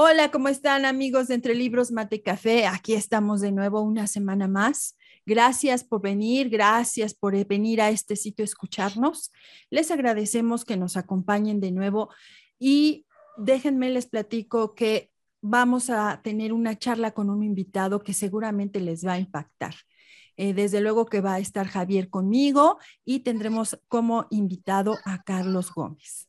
Hola, ¿cómo están amigos de Entre Libros, Mate Café? Aquí estamos de nuevo una semana más. Gracias por venir, gracias por venir a este sitio a escucharnos. Les agradecemos que nos acompañen de nuevo y déjenme les platico que vamos a tener una charla con un invitado que seguramente les va a impactar. Eh, desde luego que va a estar Javier conmigo y tendremos como invitado a Carlos Gómez.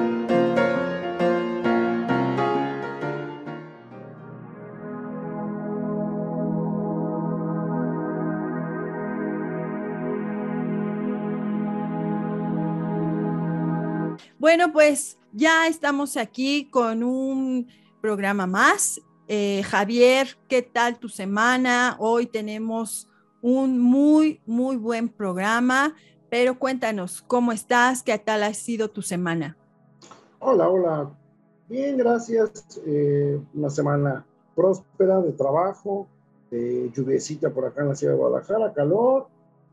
Bueno, pues ya estamos aquí con un programa más. Eh, Javier, ¿qué tal tu semana? Hoy tenemos un muy, muy buen programa, pero cuéntanos, ¿cómo estás? ¿Qué tal ha sido tu semana? Hola, hola. Bien, gracias. Eh, una semana próspera de trabajo, de lluviecita por acá en la ciudad de Guadalajara, calor,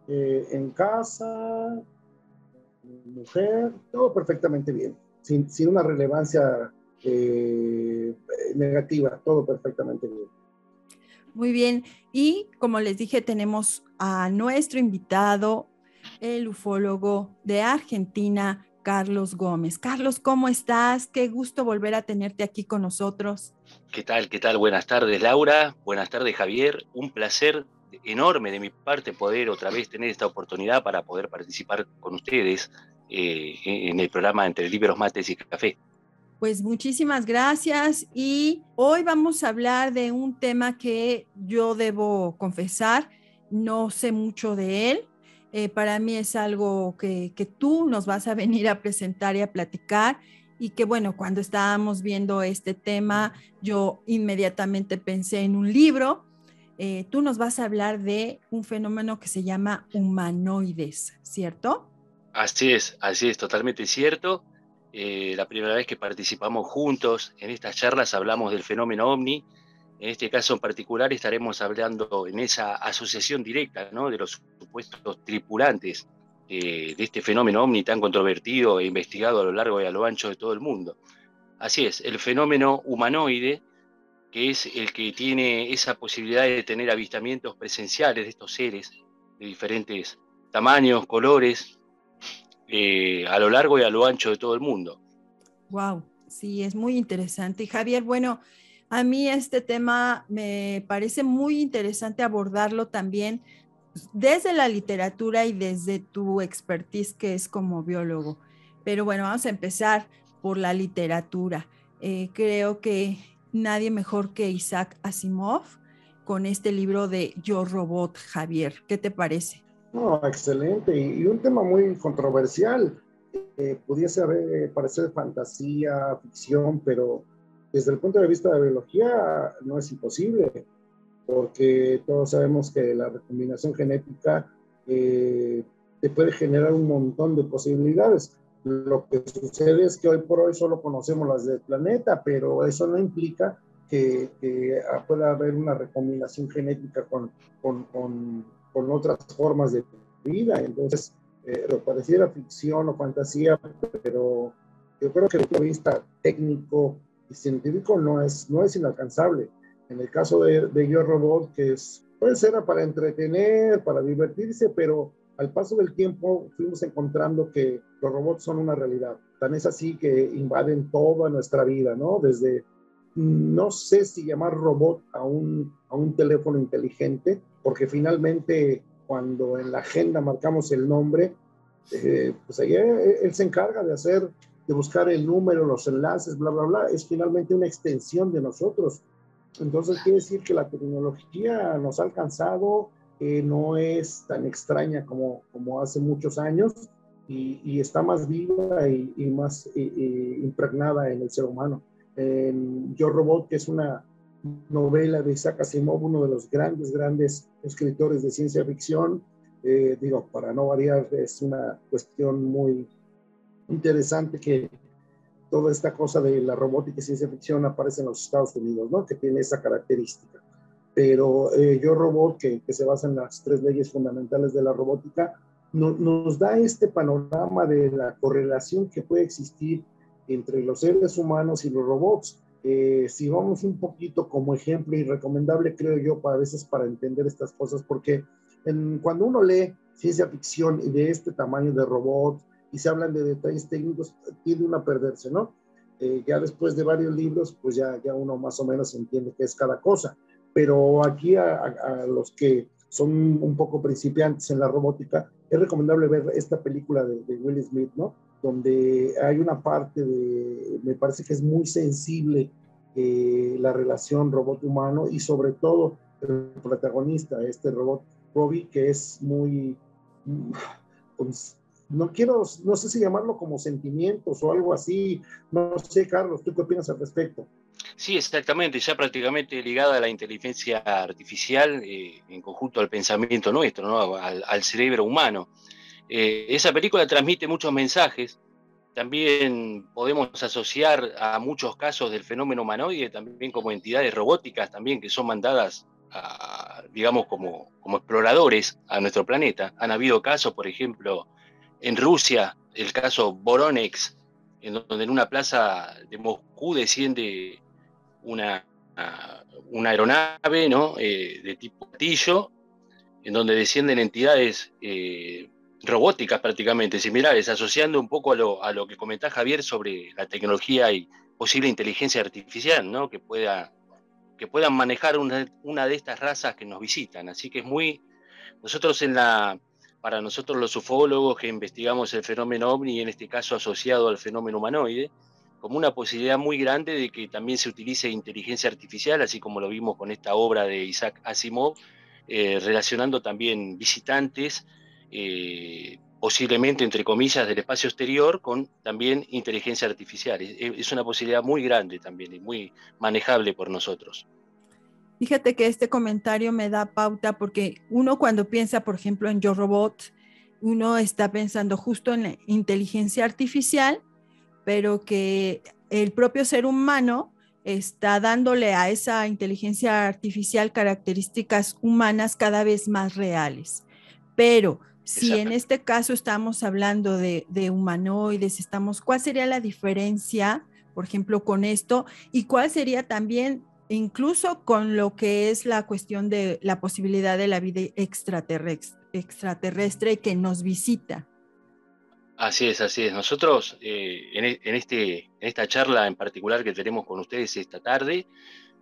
eh, en casa, mujer, todo perfectamente bien, sin, sin una relevancia eh, negativa, todo perfectamente bien. Muy bien, y como les dije, tenemos a nuestro invitado, el ufólogo de Argentina, Carlos Gómez. Carlos, ¿cómo estás? Qué gusto volver a tenerte aquí con nosotros. ¿Qué tal? ¿Qué tal? Buenas tardes, Laura. Buenas tardes, Javier. Un placer enorme de mi parte poder otra vez tener esta oportunidad para poder participar con ustedes eh, en el programa Entre Libros, Mates y Café. Pues muchísimas gracias y hoy vamos a hablar de un tema que yo debo confesar, no sé mucho de él. Eh, para mí es algo que, que tú nos vas a venir a presentar y a platicar y que bueno, cuando estábamos viendo este tema, yo inmediatamente pensé en un libro eh, tú nos vas a hablar de un fenómeno que se llama humanoides, ¿cierto? Así es, así es, totalmente cierto. Eh, la primera vez que participamos juntos en estas charlas hablamos del fenómeno ovni. En este caso en particular estaremos hablando en esa asociación directa ¿no? de los supuestos tripulantes eh, de este fenómeno ovni tan controvertido e investigado a lo largo y a lo ancho de todo el mundo. Así es, el fenómeno humanoide que es el que tiene esa posibilidad de tener avistamientos presenciales de estos seres de diferentes tamaños, colores, eh, a lo largo y a lo ancho de todo el mundo. Wow, sí, es muy interesante. Y Javier, bueno, a mí este tema me parece muy interesante abordarlo también desde la literatura y desde tu expertise que es como biólogo. Pero bueno, vamos a empezar por la literatura. Eh, creo que nadie mejor que Isaac Asimov con este libro de Yo Robot, Javier. ¿Qué te parece? No, excelente y, un tema muy controversial. Eh, pudiese haber, parecer fantasía, ficción, pero desde el punto de vista de biología no es imposible, porque todos sabemos que la recombinación genética eh, te puede generar un montón de posibilidades. Lo que sucede es que hoy por hoy solo conocemos las del planeta, pero eso no implica que, pueda haber una recombinación genética con, con, con, otras formas de vida. Entonces, eh, lo pareciera ficción o fantasía, pero yo creo que desde el punto de vista técnico y científico no es, no es inalcanzable. En el caso de, de Yo Robot, que es, puede ser para entretener, para divertirse, pero al paso del tiempo fuimos encontrando que los robots son una realidad. Tan es así que invaden toda nuestra vida, ¿no? Desde, no sé si llamar robot a un, a un teléfono inteligente, porque finalmente cuando en la agenda marcamos el nombre, eh, pues ahí él se encarga de hacer, de buscar el número, los enlaces, bla, bla, bla. Es finalmente una extensión de nosotros. Entonces quiere decir que la tecnología nos ha alcanzado, no es tan extraña como, como hace muchos años y, está más viva y, más impregnada en el ser humano. Yo Robot, que es una, novela de Isaac Asimov, uno de los grandes, grandes escritores de ciencia ficción. Eh, digo, para no variar, es una cuestión muy interesante que toda esta cosa de la robótica y ciencia ficción aparece en los Estados Unidos, ¿no? Que tiene esa característica. Pero eh, Yo Robot, que, que, se basa en las tres leyes fundamentales de la robótica, nos da este panorama de la correlación que puede existir entre los seres humanos y los robots. Eh, si vamos un poquito como ejemplo y recomendable, creo yo, para a veces para entender estas cosas, porque en, cuando uno lee ciencia ficción de este tamaño de robots y se hablan de detalles técnicos, tiende uno a perderse, ¿no? Eh, ya después de varios libros, pues ya, ya uno más o menos entiende qué es cada cosa. Pero aquí a, los que son un poco principiantes en la robótica, es recomendable ver esta película de, Will Smith, ¿no? Donde hay una parte de, me parece que es muy sensible eh, la relación robot-humano y sobre todo el protagonista, este robot Robbie, que es muy, no quiero, no sé si llamarlo como sentimientos o algo así, no sé, Carlos, ¿tú qué opinas al respecto? Sí, exactamente, ya prácticamente ligada a la inteligencia artificial eh, en conjunto al pensamiento nuestro, ¿no? al, cerebro humano. Eh, esa película transmite muchos mensajes. También podemos asociar a muchos casos del fenómeno humanoide, también como entidades robóticas, también que son mandadas, digamos, como, como exploradores a nuestro planeta. Han habido casos, por ejemplo, en Rusia, el caso Voronex, en donde en una plaza de Moscú desciende una, una aeronave ¿no? Eh, de tipo platillo, en donde descienden entidades eh, robóticas prácticamente similares, asociando un poco a lo, a lo que comentaba Javier sobre la tecnología y posible inteligencia artificial, ¿no? que, pueda, que puedan manejar una, una de estas razas que nos visitan. Así que es muy... Nosotros en la, para nosotros los ufólogos que investigamos el fenómeno ovni, en este caso asociado al fenómeno humanoide, como una posibilidad muy grande de que también se utilice inteligencia artificial, así como lo vimos con esta obra de Isaac Asimov, eh, relacionando también visitantes, eh, posiblemente entre comillas, del espacio exterior, con también inteligencia artificial. Es, una posibilidad muy grande también y muy manejable por nosotros. Fíjate que este comentario me da pauta porque uno cuando piensa, por ejemplo, en Yo Robot, uno está pensando justo en inteligencia artificial pero que el propio ser humano está dándole a esa inteligencia artificial características humanas cada vez más reales. Pero si en este caso estamos hablando de, humanoides, estamos, ¿cuál sería la diferencia, por ejemplo, con esto? ¿Y cuál sería también incluso con lo que es la cuestión de la posibilidad de la vida extraterrestre, extraterrestre que nos visita? Así es, así es. Nosotros eh, e, en, este, en esta charla en particular que tenemos con ustedes esta tarde,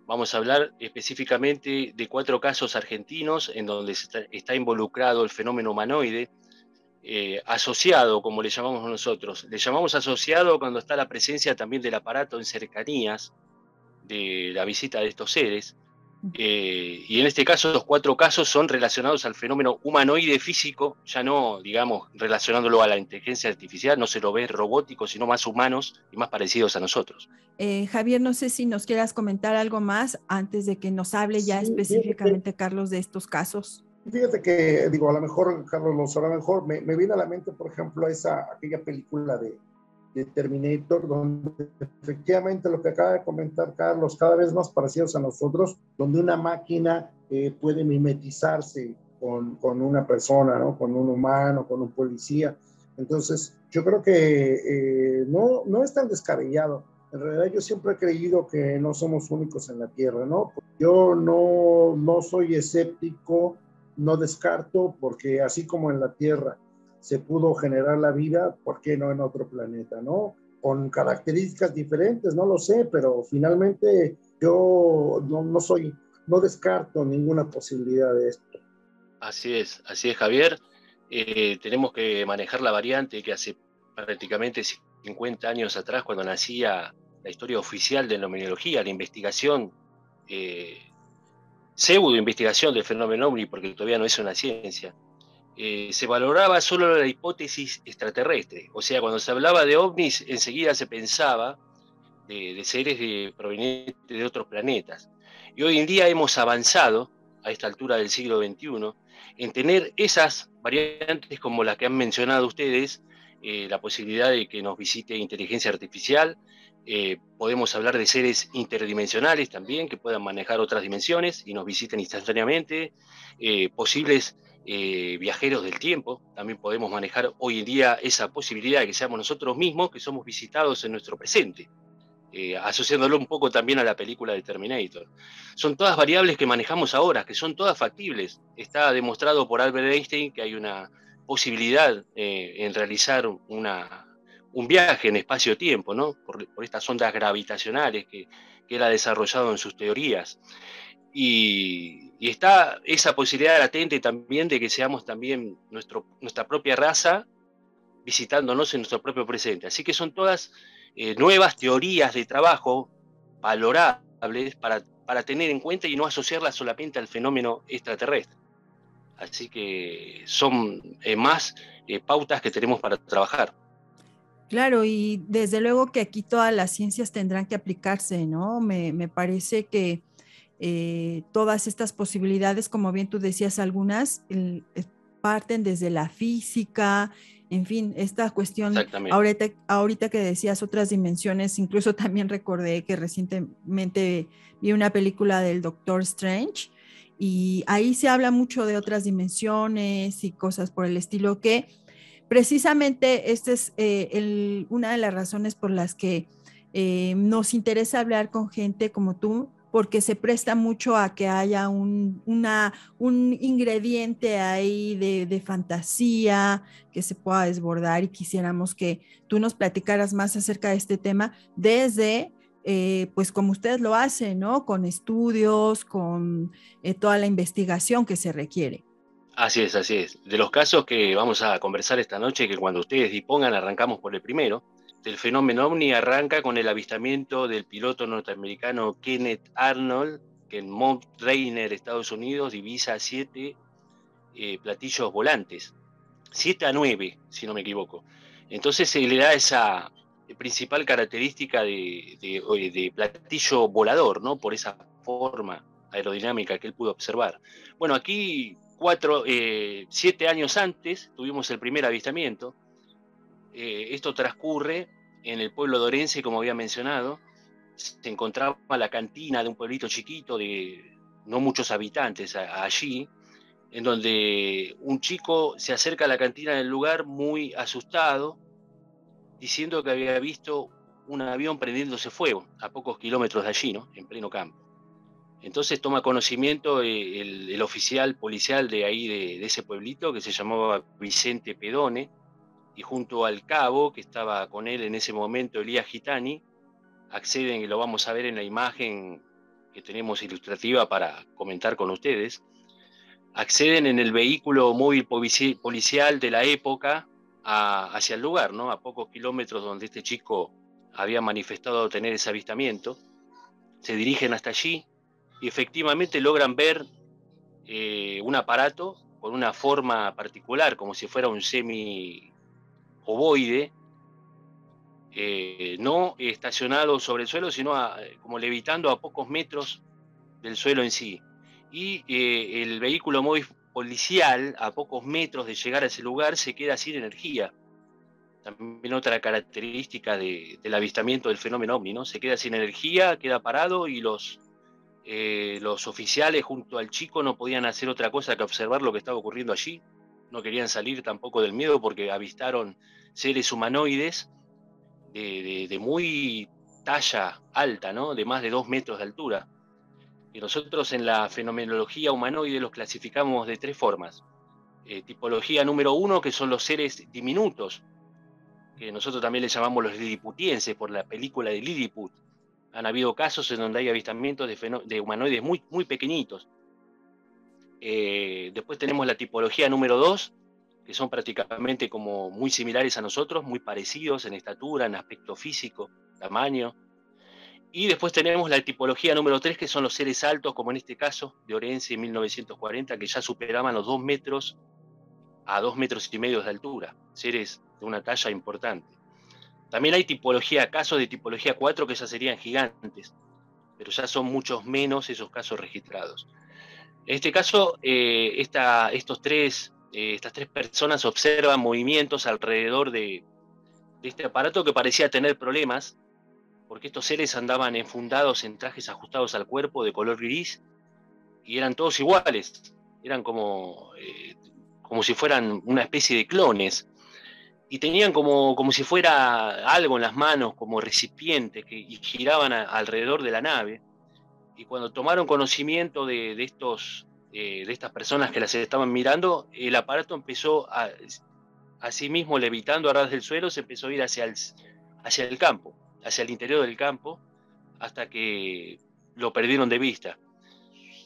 vamos a hablar específicamente de cuatro casos argentinos en donde está, involucrado el fenómeno humanoide, eh, asociado, como le llamamos nosotros. Le llamamos asociado cuando está la presencia también del aparato en cercanías de la visita de estos seres. Eh, y en este caso, los cuatro casos son relacionados al fenómeno humanoide físico, ya no, digamos, relacionándolo a la inteligencia artificial, no se lo ve robótico, sino más humanos y más parecidos a nosotros. Eh, Javier, no sé si nos quieras comentar algo más antes de que nos hable ya específicamente, Carlos, de estos casos. Fíjate que, digo, a lo mejor, Carlos, lo sabrá mejor, me, me viene a la mente, por ejemplo, esa, aquella película de, de Terminator, donde efectivamente lo que acaba de comentar Carlos, cada vez más parecidos a nosotros, donde una máquina eh, puede mimetizarse con, con, una persona, ¿no? con un humano, con un policía. Entonces, yo creo que eh, no, no es tan descabellado. En realidad yo siempre he creído que no somos únicos en la Tierra, ¿no? Yo no, no soy escéptico, no descarto, porque así como en la Tierra se pudo generar la vida, ¿por qué no en otro planeta, no? Con características diferentes, no lo sé, pero finalmente yo no, soy, no descarto ninguna posibilidad de esto. Así es, así es, Javier. Eh, tenemos que manejar la variante que hace prácticamente 50 años atrás, cuando nacía la historia oficial de la numerología, la investigación, eh, pseudo investigación del fenómeno OVNI, porque todavía no es una ciencia, eh, se valoraba solo la hipótesis extraterrestre. O sea, cuando se hablaba de ovnis, enseguida se pensaba de, seres provenientes de otros planetas. Y hoy en día hemos avanzado, a esta altura del siglo XXI, en tener esas variantes como las que han mencionado ustedes, eh, la posibilidad de que nos visite inteligencia artificial, eh, podemos hablar de seres interdimensionales también, que puedan manejar otras dimensiones y nos visiten instantáneamente, posibles viajeros del tiempo, también podemos manejar hoy en día esa posibilidad de que seamos nosotros mismos que somos visitados en nuestro presente. asociándolo un poco también a la película de Terminator. Son todas variables que manejamos ahora, que son todas factibles. Está demostrado por Albert Einstein que hay una posibilidad eh, en realizar un viaje en espacio-tiempo, ¿no? Por, estas ondas gravitacionales que, él ha desarrollado en sus teorías. Y, está esa posibilidad latente también de que seamos también nuestro, nuestra propia raza visitándonos en nuestro propio presente. Así que son todas eh, nuevas teorías de trabajo valorables para, para tener en cuenta y no asociarlas solamente al fenómeno extraterrestre. Así que son eh, más eh, pautas que tenemos para trabajar. Claro, y desde luego que aquí todas las ciencias tendrán que aplicarse, ¿no? Me, parece que eh, todas estas posibilidades, como bien tú decías, algunas parten desde la física, en fin, esta cuestión, ahorita, ahorita que decías otras dimensiones, incluso también recordé que recientemente vi una película del Doctor Strange y ahí se habla mucho de otras dimensiones y cosas por el estilo que precisamente esta es eh, una de las razones por las que eh, nos interesa hablar con gente como tú, porque se presta mucho a que haya un, una, un ingrediente ahí de, de, fantasía que se pueda desbordar y quisiéramos que tú nos platicaras más acerca de este tema desde eh, pues como ustedes lo hacen, ¿no? Con estudios, con eh, toda la investigación que se requiere. Así es, así es. De los casos que vamos a conversar esta noche, que cuando ustedes dispongan arrancamos por el primero, el fenómeno OVNI arranca con el avistamiento del piloto norteamericano Kenneth Arnold, que en Mount Rainier, Estados Unidos, divisa siete eh, platillos volantes. Siete a nueve, si no me equivoco. Entonces se le da esa, principal característica de, de, platillo volador, ¿no? Por esa forma aerodinámica que él pudo observar. Bueno, aquí cuatro, eh, siete años antes tuvimos el primer avistamiento. Eh, esto transcurre en el pueblo de Orense, como había mencionado. Se encontraba la cantina de un pueblito chiquito de no muchos habitantes allí, en donde un chico se acerca a la cantina del lugar muy asustado, diciendo que había visto un avión prendiéndose fuego a pocos kilómetros de allí, ¿no? En pleno campo. Entonces toma conocimiento eh, el, oficial policial de ahí, de, ese pueblito, que se llamaba Vicente Pedone, y junto al cabo, que estaba con él en ese momento, Elías Gitani, acceden, y lo vamos a ver en la imagen que tenemos ilustrativa para comentar con ustedes, acceden en el vehículo móvil policial de la época, hacia el lugar, ¿no? a pocos kilómetros donde este chico había manifestado tener ese avistamiento. Se dirigen hasta allí y efectivamente logran ver eh, un aparato con una forma particular, como si fuera un semi ovoide, eh, no estacionado sobre el suelo, sino como levitando a pocos metros del suelo en sí. Y eh, el vehículo móvil policial, a pocos metros de llegar a ese lugar, se queda sin energía. También otra característica del avistamiento del fenómeno ovni, ¿no? Se queda sin energía, queda parado y los, eh, los oficiales junto al chico no podían hacer otra cosa que observar lo que estaba ocurriendo allí. No querían salir tampoco del miedo porque avistaron seres humanoides de, de muy talla alta, ¿no? De más de dos metros de altura nosotros en la fenomenología humanoide los clasificamos de tres formas. Eh, tipología número uno, que son los seres diminutos, que nosotros también les llamamos los liliputienses por la película de Lilliput. Han habido casos en donde hay avistamientos de, humanoides muy, muy pequeñitos. Eh, después tenemos la tipología número dos, que son prácticamente como muy similares a nosotros, muy parecidos en estatura, en aspecto físico, tamaño, y después tenemos la tipología número 3, que son los seres altos, como en este caso de Orense en 1940, que ya superaban los 2 metros a 2 metros y medio de altura, seres de una talla importante. También hay tipología, casos de tipología 4 que ya serían gigantes, pero ya son muchos menos esos casos registrados. En este caso, eh, estos tres, eh, estas tres personas observan movimientos alrededor de, este aparato que parecía tener problemas, porque estos seres andaban enfundados en trajes ajustados al cuerpo de color gris y eran todos iguales, eran como, eh, como si fueran una especie de clones y tenían como, como si fuera algo en las manos, como recipientes, que y giraban alrededor de la nave. Y cuando tomaron conocimiento de, estos, eh, de estas personas que las estaban mirando, el aparato empezó a, a sí mismo levitando a ras del suelo, se empezó a ir hacia el, hacia el campo, hacia el interior del campo, hasta que lo perdieron de vista.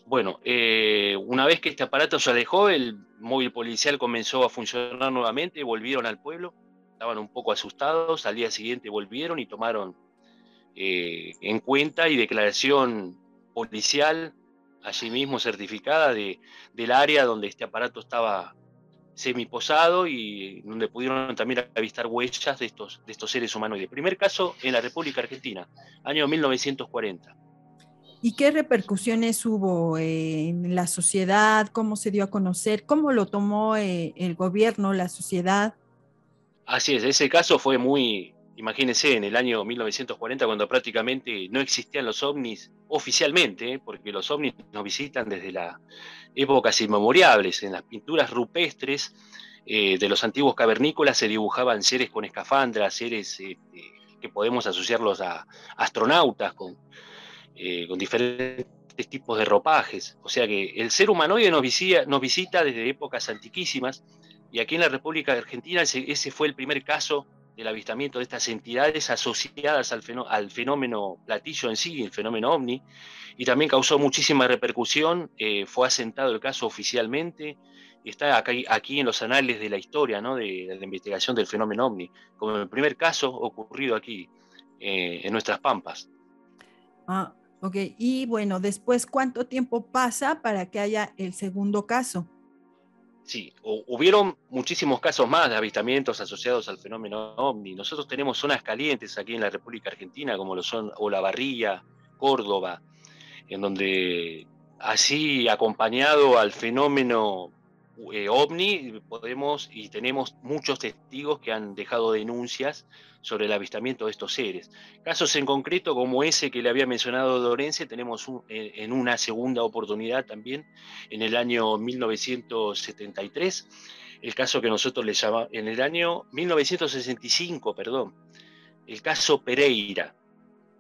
Bueno, eh, una vez que este aparato se alejó, el móvil policial comenzó a funcionar nuevamente, volvieron al pueblo, estaban un poco asustados, al día siguiente volvieron y tomaron eh, en cuenta y declaración policial, allí mismo certificada, de, del área donde este aparato estaba semiposado y donde pudieron también avistar huellas de estos, de estos seres humanos. El primer caso en la República Argentina, año 1940. ¿Y qué repercusiones hubo en la sociedad? ¿Cómo se dio a conocer? ¿Cómo lo tomó eh, el gobierno, la sociedad? Así es, ese caso fue muy, imagínense, en el año 1940, cuando prácticamente no existían los ovnis oficialmente, ¿eh? porque los ovnis nos visitan desde las épocas inmemoriales. En las pinturas rupestres eh, de los antiguos cavernícolas se dibujaban seres con escafandras, seres que podemos asociarlos a astronautas, con eh, con diferentes tipos de ropajes. O sea que el ser humanoide nos visita, nos visita desde épocas antiquísimas y aquí en la República Argentina ese, fue el primer caso del avistamiento de estas entidades asociadas al, fenómeno, platillo en sí, el fenómeno ovni, y también causó muchísima repercusión, eh, fue asentado el caso oficialmente, y está aquí, aquí, en los anales de la historia, ¿no? de, la investigación del fenómeno ovni, como el primer caso ocurrido aquí, eh, en nuestras pampas. Ah, Ok, y bueno, después, ¿cuánto tiempo pasa para que haya el segundo caso? Sí, hubieron muchísimos casos más de avistamientos asociados al fenómeno ovni. Nosotros tenemos zonas calientes aquí en la República Argentina, como lo son Olavarría, Córdoba, en donde así acompañado al fenómeno eh, ovni podemos y tenemos muchos testigos que han dejado denuncias sobre el avistamiento de estos seres. Casos en concreto como ese que le había mencionado Dorense, tenemos en una segunda oportunidad también en el año 1973, el caso que nosotros le llamamos, en el año 1965, perdón, el caso Pereira,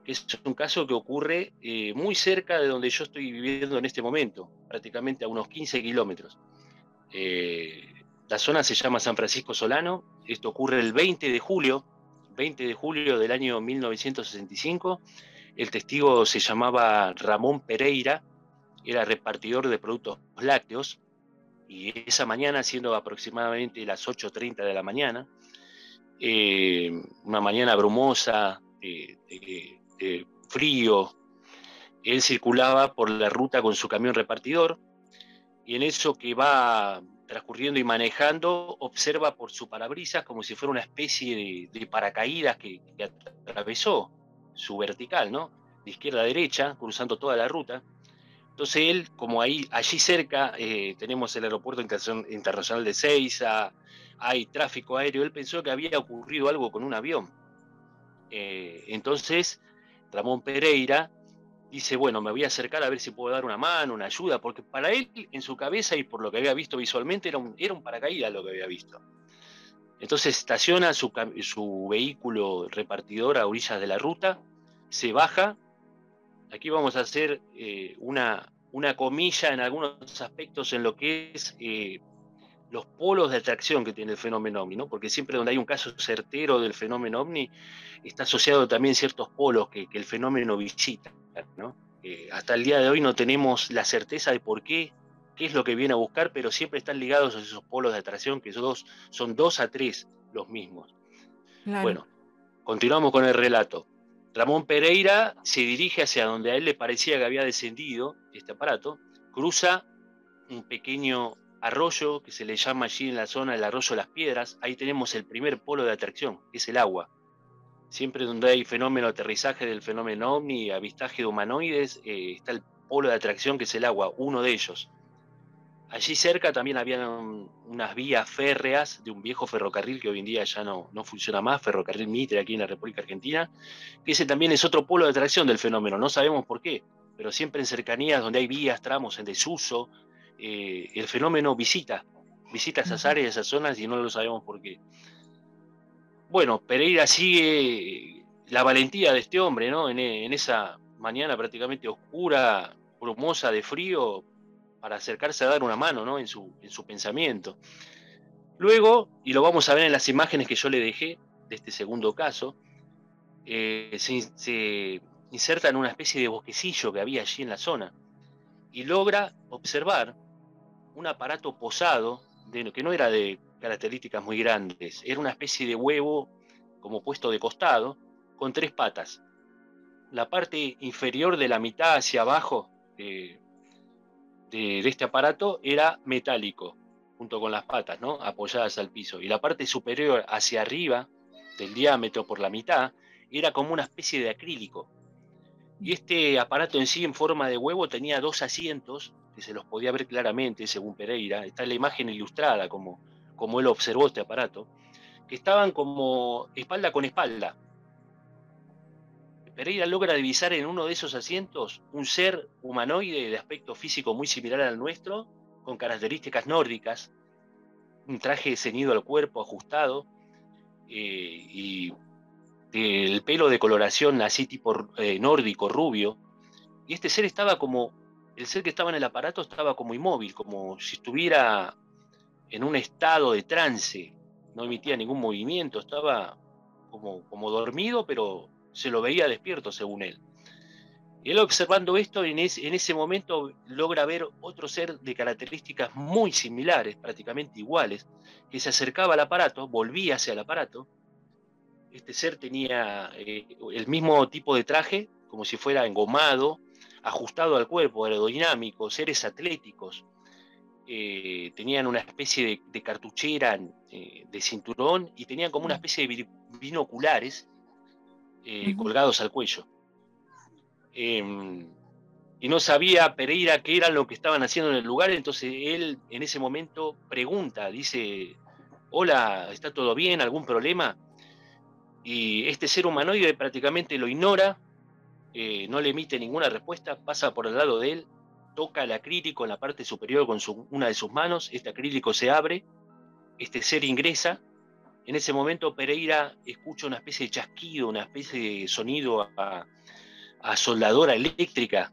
que es un caso que ocurre eh, muy cerca de donde yo estoy viviendo en este momento, prácticamente a unos 15 kilómetros. Eh, la zona se llama San Francisco Solano, esto ocurre el 20 de julio 20 de julio del año 1965. El testigo se llamaba Ramón Pereira, era repartidor de productos lácteos, y esa mañana, siendo aproximadamente las 8.30 de la mañana, eh, una mañana brumosa, frío, él circulaba por la ruta con su camión repartidor, y en eso que va transcurriendo y manejando, observa por su parabrisas como si fuera una especie de, paracaídas que, atravesó su vertical, ¿no? De izquierda a derecha, cruzando toda la ruta. Entonces él, como ahí, allí cerca eh, tenemos el aeropuerto internacional de Ceiza, hay tráfico aéreo, él pensó que había ocurrido algo con un avión. Eh, entonces, Ramón Pereira dice, bueno, me voy a acercar a ver si puedo dar una mano, una ayuda, porque para él, en su cabeza y por lo que había visto visualmente, era un, era un paracaídas lo que había visto. Entonces estaciona su, su vehículo repartidor a orillas de la ruta, se baja. Aquí vamos a hacer eh, una, una comilla en algunos aspectos en lo que es eh, los polos de atracción que tiene el fenómeno ovni, ¿no? porque siempre donde hay un caso certero del fenómeno ovni, está asociado también ciertos polos que, que el fenómeno visita. ¿no? Eh, hasta el día de hoy no tenemos la certeza de por qué, qué es lo que viene a buscar, pero siempre están ligados a esos polos de atracción, que son dos, son dos a tres los mismos. Bueno, continuamos con el relato. Ramón Pereira se dirige hacia donde a él le parecía que había descendido este aparato, cruza un pequeño arroyo que se le llama allí en la zona el arroyo de las piedras, ahí tenemos el primer polo de atracción, que es el agua. siempre donde hay fenómeno aterrizaje del fenómeno ovni, avistaje de humanoides, eh, está el polo de atracción que es el agua, uno de ellos. Allí cerca también había unas vías férreas de un viejo ferrocarril que hoy en día ya no, no funciona más, ferrocarril Mitre aquí en la República Argentina, que ese también es otro polo de atracción del fenómeno, no sabemos por qué, pero siempre en cercanías donde hay vías, tramos en desuso, eh, el fenómeno visita, visita esas áreas, esas zonas y no lo sabemos por qué. Bueno, Pereira sigue la valentía de este hombre, ¿no? En, en esa mañana prácticamente oscura, brumosa de frío, para acercarse a dar una mano ¿no? en, su, en su pensamiento. Luego, y lo vamos a ver en las imágenes que yo le dejé de este segundo caso, eh, se, inserta en una especie de bosquecillo que había allí en la zona y logra observar un aparato posado de, que no era de características muy grandes, era una especie de huevo como puesto de costado con tres patas. La parte inferior de la mitad hacia abajo eh, de, este aparato era metálico, junto con las patas, ¿no? apoyadas al piso. Y la parte superior hacia arriba, del diámetro por la mitad, era como una especie de acrílico. Y este aparato en sí, en forma de huevo, tenía dos asientos, se los podía ver claramente, según Pereira. Está la imagen ilustrada, como, como él observó este aparato, que estaban como espalda con espalda, Pereira logra divisar en uno de esos asientos un ser humanoide de aspecto físico muy similar al nuestro, con características nórdicas, un traje ceñido al cuerpo, ajustado, eh, y el pelo de coloración así tipo eh, nórdico, rubio. Y este ser estaba como, el ser que estaba en el aparato estaba como inmóvil, como si estuviera en un estado de trance, no emitía ningún movimiento, estaba como, como dormido, pero se lo veía despierto según él. Él observando esto, en, ese momento logra ver otro ser de características muy similares, prácticamente iguales, que se acercaba al aparato, volvía hacia el aparato. Este ser tenía eh, el mismo tipo de traje, como si fuera engomado, ajustado al cuerpo, aerodinámico, seres atléticos. Eh, tenían una especie de, cartuchera eh, de cinturón y tenían como una especie de binoculares eh, colgados al cuello. Em, y no sabía Pereira qué era lo que estaban haciendo en el lugar, entonces él en ese momento pregunta, dice, hola, ¿está todo bien? ¿Algún problema? Y este ser humanoide prácticamente lo ignora, eh, no le emite ninguna respuesta, pasa por el lado de él, toca el acrílico en la parte superior con una de sus manos, este acrílico se abre, este ser ingresa en ese momento Pereira escucha una especie de chasquido, una especie de sonido a, soldadora eléctrica.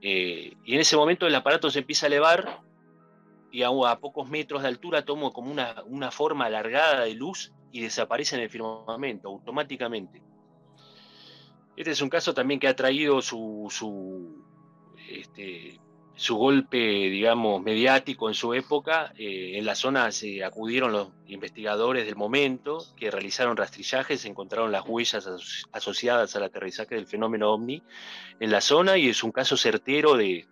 Eh, y en ese momento el aparato se empieza a elevar y a, pocos metros de altura toma como una, forma alargada de luz y desaparece en el firmamento automáticamente. Este es un caso también que ha traído su, su este, golpe, digamos, mediático en su época. Eh, en la zona se acudieron los investigadores del momento que realizaron rastrillajes, encontraron las huellas asociadas al aterrizaje del fenómeno ovni en la zona y es un caso certero de,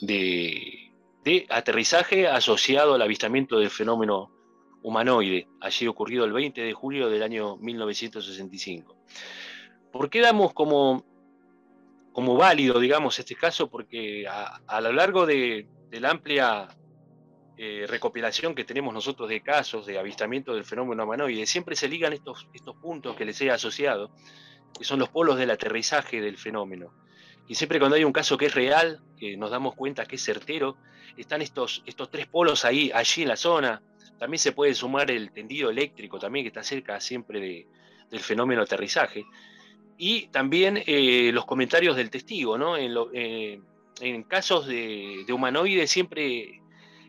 de aterrizaje asociado al avistamiento del fenómeno humanoide, allí ocurrido el 20 de julio del año 1965. ¿Por qué damos como como válido, digamos, este caso, porque a, lo largo de, la amplia eh, recopilación que tenemos nosotros de casos de avistamiento del fenómeno humanoide, siempre se ligan estos, estos puntos que les he asociado, que son los polos del aterrizaje del fenómeno. Y siempre cuando hay un caso que es real, que nos damos cuenta que es certero, están estos, estos tres polos ahí, allí en la zona. También se puede sumar el tendido eléctrico, también que está cerca siempre del fenómeno aterrizaje. Y también eh, los comentarios del testigo, ¿no? En, eh, casos de, humanoides siempre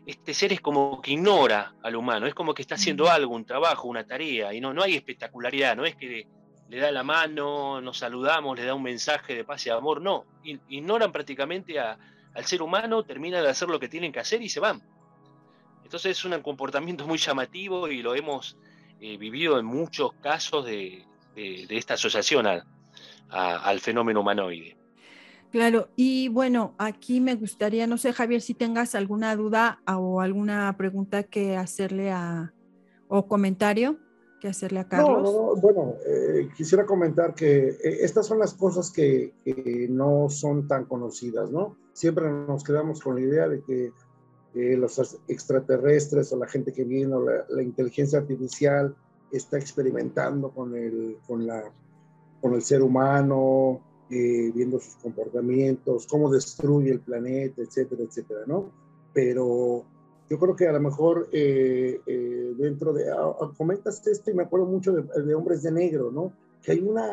este ser es como que ignora al humano, es como que está haciendo algo, un trabajo, una tarea, y no, no hay espectacularidad, no es que le, da la mano, nos saludamos, le da un mensaje de paz y amor, no, ignoran prácticamente al ser humano, terminan de hacer lo que tienen que hacer y se van. Entonces es un comportamiento muy llamativo y lo hemos eh, vivido en muchos casos de, esta asociación al fenómeno humanoide. Claro, y bueno, aquí me gustaría, no sé, Javier, si tengas alguna duda o alguna pregunta que hacerle a, o comentario que hacerle a Carlos? No, bueno, eh, quisiera comentar que eh, estas son las cosas que, no son tan conocidas, ¿no? Siempre nos quedamos con la idea de que los extraterrestres o la gente que viene o la, inteligencia artificial está experimentando con el, con la, con el ser humano, eh, viendo sus comportamientos, cómo destruye el planeta, etcétera, etcétera, ¿no? Pero yo creo que a lo mejor eh, eh, dentro de, ah, ah, comentas esto y me acuerdo mucho de, Hombres de Negro, ¿no? Que hay una,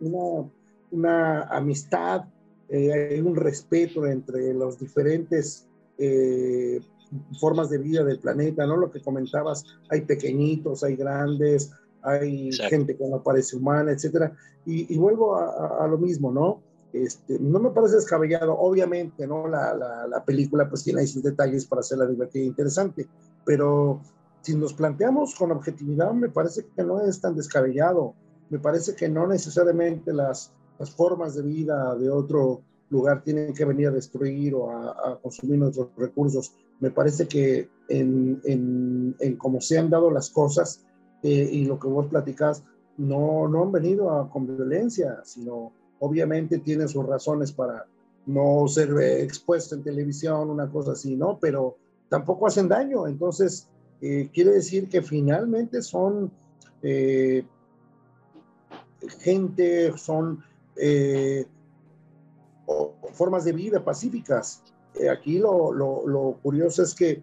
una, una, amistad, hay un respeto entre los diferentes formas de vida del planeta, ¿no? Lo que comentabas, hay pequeñitos, hay grandes, hay gente que no parece humana, etcétera. Y, vuelvo a, lo mismo, ¿no? Este, no me parece descabellado, obviamente, ¿no? La, la, película pues tiene ahí sus detalles para hacerla divertida e interesante, pero si nos planteamos con objetividad, me parece que no es tan descabellado, me parece que no necesariamente las, las formas de vida de otro lugar tienen que venir a destruir o a, consumir nuestros recursos. Me parece que en, en, en cómo se han dado las cosas, eh, y lo que vos platicás, no, no han venido a, con violencia, sino obviamente tienen sus razones para no ser eh, expuesto en televisión, una cosa así, ¿no? Pero tampoco hacen daño. Entonces, eh, quiere decir que finalmente son gente, son formas de vida pacíficas. aquí lo, lo, lo curioso es que,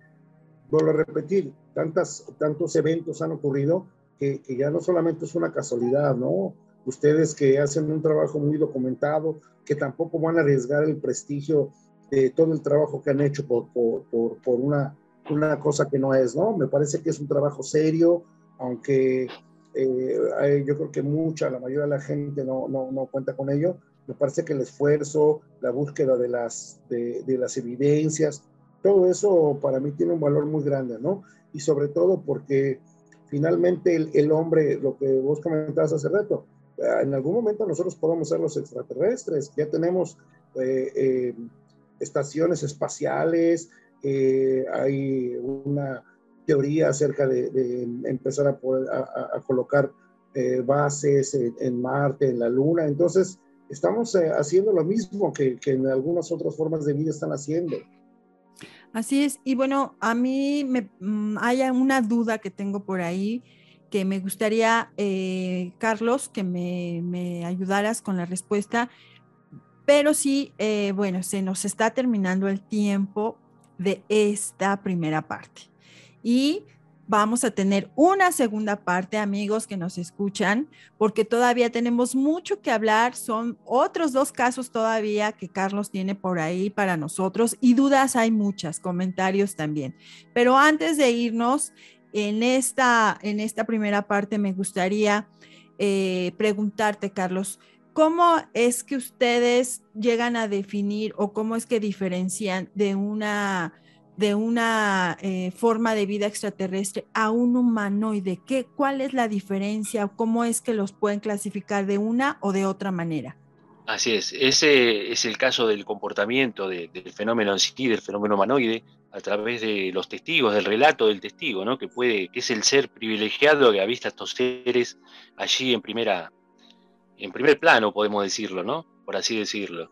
vuelvo a repetir, tantas, tantos eventos han ocurrido que, ya no solamente es una casualidad, ¿no? Ustedes que hacen un trabajo muy documentado, que tampoco van a arriesgar el prestigio de todo el trabajo que han hecho por, por, por, una, una cosa que no es, ¿no? Me parece que es un trabajo serio, aunque eh, yo creo que mucha, la mayoría de la gente no, no, no, cuenta con ello. Me parece que el esfuerzo, la búsqueda de las, de, de las evidencias, todo eso para mí tiene un valor muy grande, ¿no? y sobre todo porque finalmente el, hombre, lo que vos comentabas hace rato, eh, en algún momento nosotros podemos ser los extraterrestres, ya tenemos eh, eh, estaciones espaciales, hay una teoría acerca de, empezar a, colocar bases en, Marte, en la Luna, entonces estamos haciendo lo mismo que, que en algunas otras formas de vida están haciendo. Así es. Y bueno, a mí me, mm, hay una duda que tengo por ahí que me gustaría, eh, Carlos, que me, ayudaras con la respuesta. Pero sí, eh, bueno, se nos está terminando el tiempo de esta primera parte. Y vamos a tener una segunda parte, amigos que nos escuchan, porque todavía tenemos mucho que hablar. Son otros dos casos todavía que Carlos tiene por ahí para nosotros y dudas hay muchas, comentarios también. Pero antes de irnos, en esta, en esta primera parte me gustaría eh, preguntarte, Carlos, ¿cómo es que ustedes llegan a definir o cómo es que diferencian de una de una eh, forma de vida extraterrestre a un humanoide? ¿Qué, ¿Cuál es la diferencia? ¿Cómo es que los pueden clasificar de una o de otra manera? Así es, ese es el caso del comportamiento del fenómeno en sí, del fenómeno humanoide, a través de los testigos, del relato del testigo, ¿no? que puede, que es el ser privilegiado que ha visto a estos seres allí en primera, en primer plano, podemos decirlo, ¿no? Por así decirlo.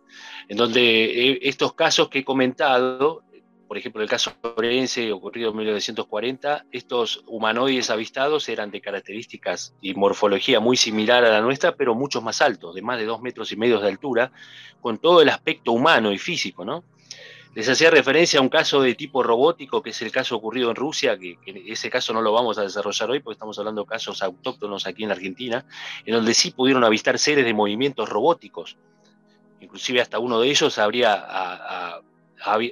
En donde eh, estos casos que he comentado por ejemplo, el caso forense ocurrido en 1940, estos humanoides avistados eran de características y morfología muy similar a la nuestra, pero muchos más altos, de más de dos metros y medio de altura, con todo el aspecto humano y físico, ¿no? Les hacía referencia a un caso de tipo robótico, que es el caso ocurrido en Rusia, que, ese caso no lo vamos a desarrollar hoy porque estamos hablando de casos autóctonos aquí en Argentina, en donde sí pudieron avistar seres de movimientos robóticos. Inclusive hasta uno de ellos habría a,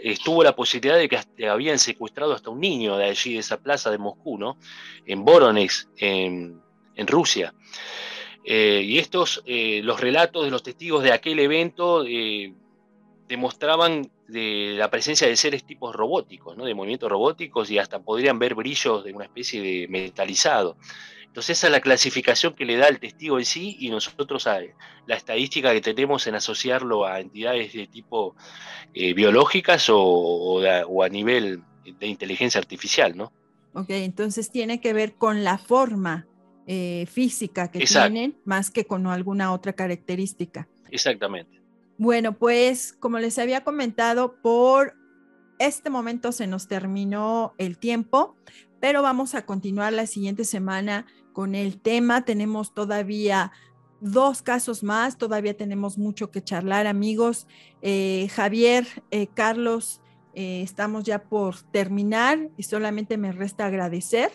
estuvo la posibilidad de que habían secuestrado hasta un niño de allí, de esa plaza de Moscú, ¿no? En Voronezh, en, Rusia. Eh, y estos, eh, los relatos de los testigos de aquel evento eh, demostraban de la presencia de seres tipos robóticos, ¿no? de movimientos robóticos y hasta podrían ver brillos de una especie de metalizado. Entonces esa es la clasificación que le da el testigo en sí y nosotros la estadística que tenemos en asociarlo a entidades de tipo eh, biológicas o, a, nivel de inteligencia artificial, ¿no? Ok, entonces tiene que ver con la forma eh, física que tienen, más que con alguna otra característica. Exactamente. Bueno, pues como les había comentado, por este momento se nos terminó el tiempo, pero vamos a continuar la siguiente semana con el tema. Tenemos todavía dos casos más, todavía tenemos mucho que charlar, amigos. Eh, Javier, eh, Carlos, eh, estamos ya por terminar y solamente me resta agradecer.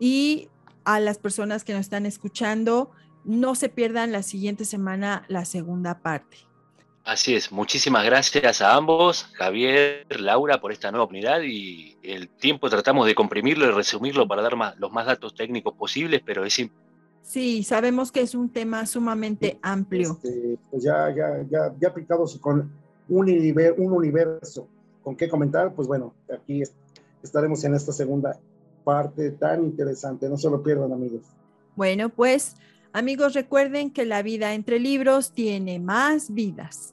Y a las personas que nos están escuchando, no se pierdan la siguiente semana la segunda parte. Así es, muchísimas gracias a ambos, Javier, Laura, por esta nueva unidad y el tiempo tratamos de comprimirlo y resumirlo para dar los más datos técnicos posibles, pero es... Sí, sabemos que es un tema sumamente amplio. Este, pues ya, ya, ya, ya aplicados con un, un universo con qué comentar, pues bueno, aquí estaremos en esta segunda parte tan interesante, no se lo pierdan amigos. Bueno, pues amigos, recuerden que la vida entre libros tiene más vidas.